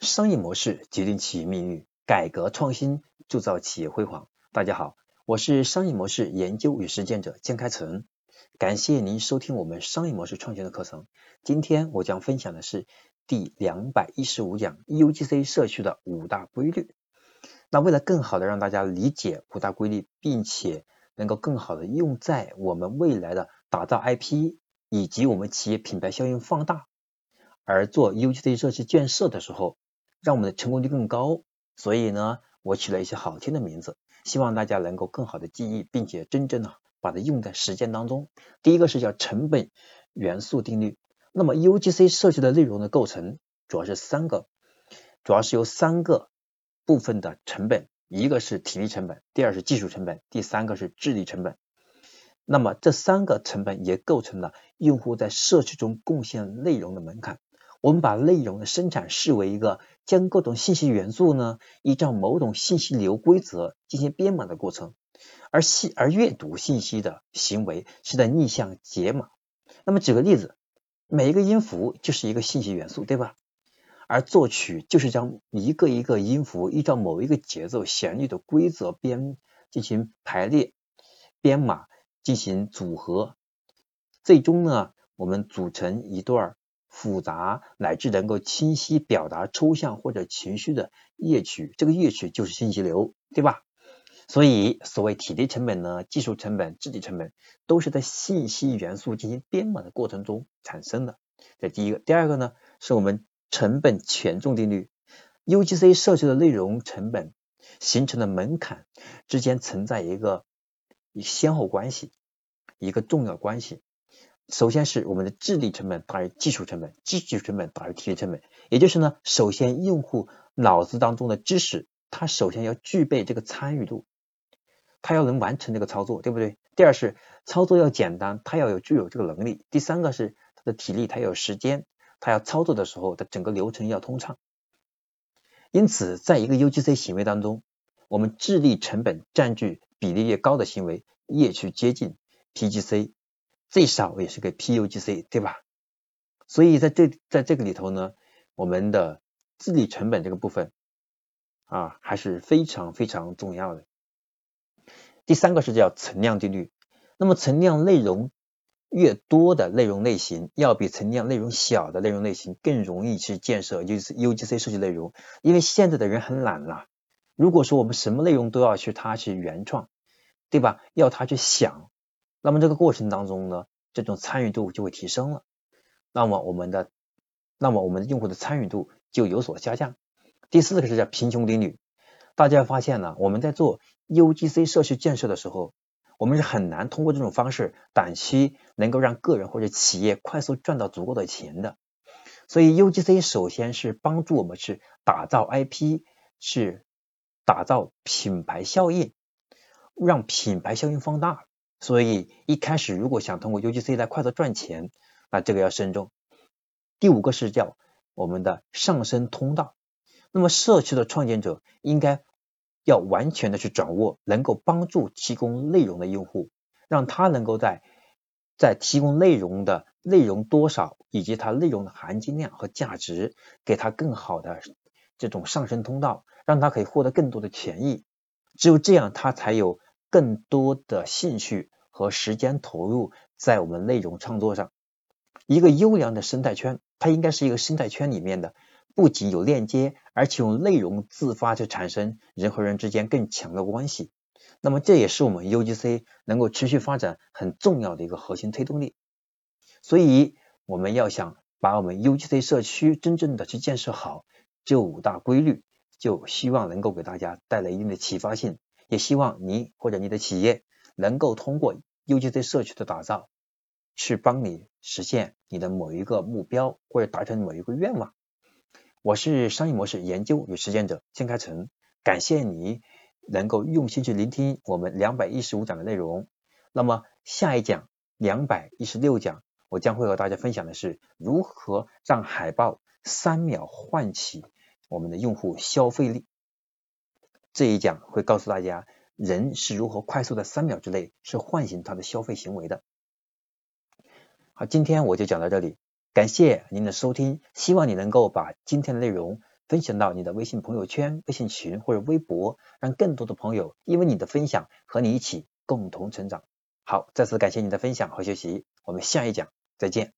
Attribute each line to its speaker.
Speaker 1: 商业模式决定企业命运，改革创新铸造企业辉煌。大家好，我是商业模式研究与实践者江开成，感谢您收听我们商业模式创新的课程。今天我将分享的是第两百一十五讲 UGC 社区的五大规律。那为了更好的让大家理解五大规律，并且能够更好的用在我们未来的打造 IP 以及我们企业品牌效应放大，而做 UGC 社区建设的时候。让我们的成功率更高，所以呢，我取了一些好听的名字，希望大家能够更好的记忆，并且真正的把它用在实践当中。第一个是叫成本元素定律。那么 UGC 设计的内容的构成主要是三个，主要是由三个部分的成本，一个是体力成本，第二是技术成本，第三个是智力成本。那么这三个成本也构成了用户在社区中贡献内容的门槛。我们把内容的生产视为一个将各种信息元素呢，依照某种信息流规则进行编码的过程，而信而阅读信息的行为是在逆向解码。那么举个例子，每一个音符就是一个信息元素，对吧？而作曲就是将一个一个音符依照某一个节奏旋律的规则编进行排列、编码、进行组合，最终呢，我们组成一段。复杂乃至能够清晰表达抽象或者情绪的乐曲，这个乐曲就是信息流，对吧？所以所谓体力成本呢、技术成本、智力成本，都是在信息元素进行编码的过程中产生的。这第一个，第二个呢，是我们成本权重定律。UGC 设计的内容成本形成的门槛之间存在一个先后关系，一个重要关系。首先是我们的智力成本大于技术成本，技术成本大于体力成本。也就是呢，首先用户脑子当中的知识，他首先要具备这个参与度，他要能完成这个操作，对不对？第二是操作要简单，他要有具有这个能力。第三个是他的体力，他有时间，他要操作的时候，他整个流程要通畅。因此，在一个 UGC 行为当中，我们智力成本占据比例越高的行为，越去接近 PGC。最少也是个 PUGC，对吧？所以在这在这个里头呢，我们的智力成本这个部分啊，还是非常非常重要的。第三个是叫存量定律。那么存量内容越多的内容类型，要比存量内容小的内容类型更容易去建设 U UGC 设计内容。因为现在的人很懒了，如果说我们什么内容都要去他去原创，对吧？要他去想。那么这个过程当中呢，这种参与度就会提升了，那么我们的，那么我们的用户的参与度就有所下降。第四个是叫贫穷定律，大家发现呢，我们在做 UGC 社区建设的时候，我们是很难通过这种方式短期能够让个人或者企业快速赚到足够的钱的。所以 UGC 首先是帮助我们去打造 IP，去打造品牌效应，让品牌效应放大。所以一开始如果想通过 UGC 来快速赚钱，那这个要慎重。第五个是叫我们的上升通道。那么社区的创建者应该要完全的去掌握能够帮助提供内容的用户，让他能够在在提供内容的内容多少以及它内容的含金量和价值，给他更好的这种上升通道，让他可以获得更多的权益。只有这样，他才有。更多的兴趣和时间投入在我们内容创作上。一个优良的生态圈，它应该是一个生态圈里面的，不仅有链接，而且用内容自发去产生人和人之间更强的关系。那么这也是我们 UGC 能够持续发展很重要的一个核心推动力。所以我们要想把我们 UGC 社区真正的去建设好，这五大规律，就希望能够给大家带来一定的启发性。也希望你或者你的企业能够通过 UGC 社区的打造，去帮你实现你的某一个目标或者达成某一个愿望。我是商业模式研究与实践者金开成，感谢你能够用心去聆听我们两百一十五讲的内容。那么下一讲两百一十六讲，我将会和大家分享的是如何让海报三秒唤起我们的用户消费力。这一讲会告诉大家，人是如何快速的三秒之内是唤醒他的消费行为的。好，今天我就讲到这里，感谢您的收听，希望你能够把今天的内容分享到你的微信朋友圈、微信群或者微博，让更多的朋友因为你的分享和你一起共同成长。好，再次感谢你的分享和学习，我们下一讲再见。